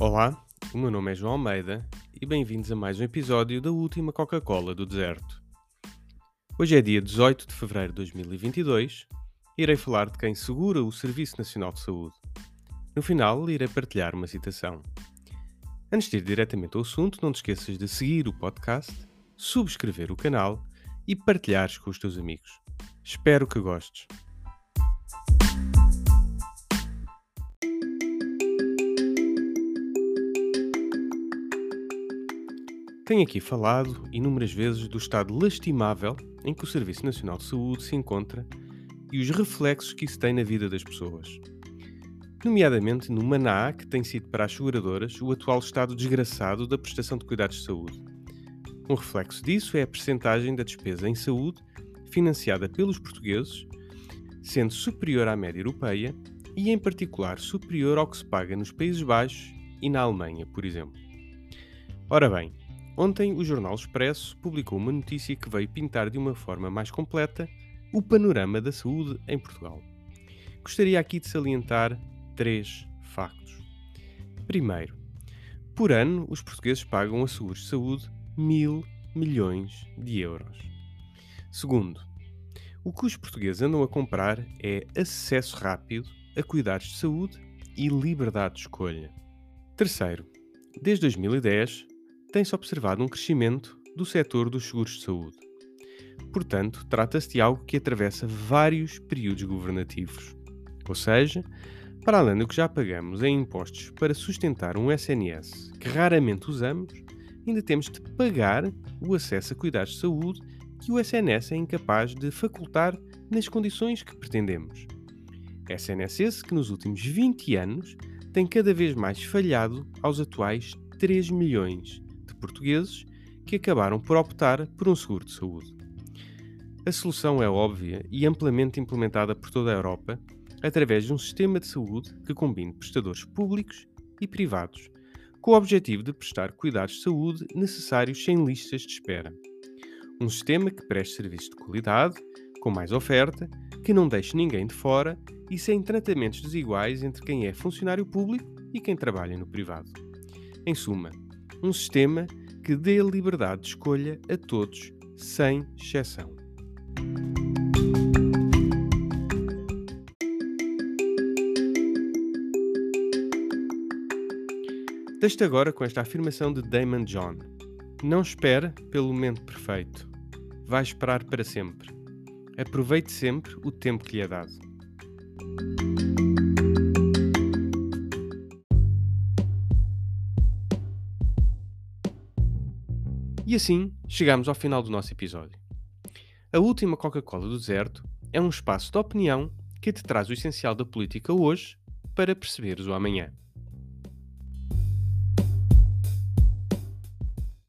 Olá, o meu nome é João Almeida e bem-vindos a mais um episódio da última Coca-Cola do Deserto. Hoje é dia 18 de fevereiro de 2022 e irei falar de quem segura o Serviço Nacional de Saúde. No final, irei partilhar uma citação. Antes de ir diretamente ao assunto, não te esqueças de seguir o podcast, subscrever o canal e partilhares com os teus amigos. Espero que gostes. Tenho aqui falado inúmeras vezes do estado lastimável em que o Serviço Nacional de Saúde se encontra e os reflexos que isso tem na vida das pessoas. Nomeadamente no Maná, que tem sido para as seguradoras o atual estado desgraçado da prestação de cuidados de saúde. Um reflexo disso é a percentagem da despesa em saúde financiada pelos portugueses, sendo superior à média europeia e, em particular, superior ao que se paga nos Países Baixos e na Alemanha, por exemplo. Ora bem, Ontem, o Jornal Expresso publicou uma notícia que veio pintar de uma forma mais completa o panorama da saúde em Portugal. Gostaria aqui de salientar três factos. Primeiro, por ano, os portugueses pagam a seguros de saúde mil milhões de euros. Segundo, o que os portugueses andam a comprar é acesso rápido a cuidados de saúde e liberdade de escolha. Terceiro, desde 2010, tem-se observado um crescimento do setor dos seguros de saúde. Portanto, trata-se de algo que atravessa vários períodos governativos. Ou seja, para além do que já pagamos em impostos para sustentar um SNS que raramente usamos, ainda temos de pagar o acesso a cuidados de saúde que o SNS é incapaz de facultar nas condições que pretendemos. SNS esse que nos últimos 20 anos tem cada vez mais falhado aos atuais 3 milhões portugueses que acabaram por optar por um seguro de saúde. A solução é óbvia e amplamente implementada por toda a Europa através de um sistema de saúde que combine prestadores públicos e privados, com o objetivo de prestar cuidados de saúde necessários sem listas de espera. Um sistema que preste serviços de qualidade, com mais oferta, que não deixe ninguém de fora e sem tratamentos desiguais entre quem é funcionário público e quem trabalha no privado. Em suma, um sistema que dê liberdade de escolha a todos, sem exceção. Deixe agora com esta afirmação de Damon John. Não espere pelo momento perfeito. Vai esperar para sempre. Aproveite sempre o tempo que lhe é dado. E assim chegamos ao final do nosso episódio. A última Coca-Cola do deserto é um espaço de opinião que te traz o essencial da política hoje para perceberes o amanhã.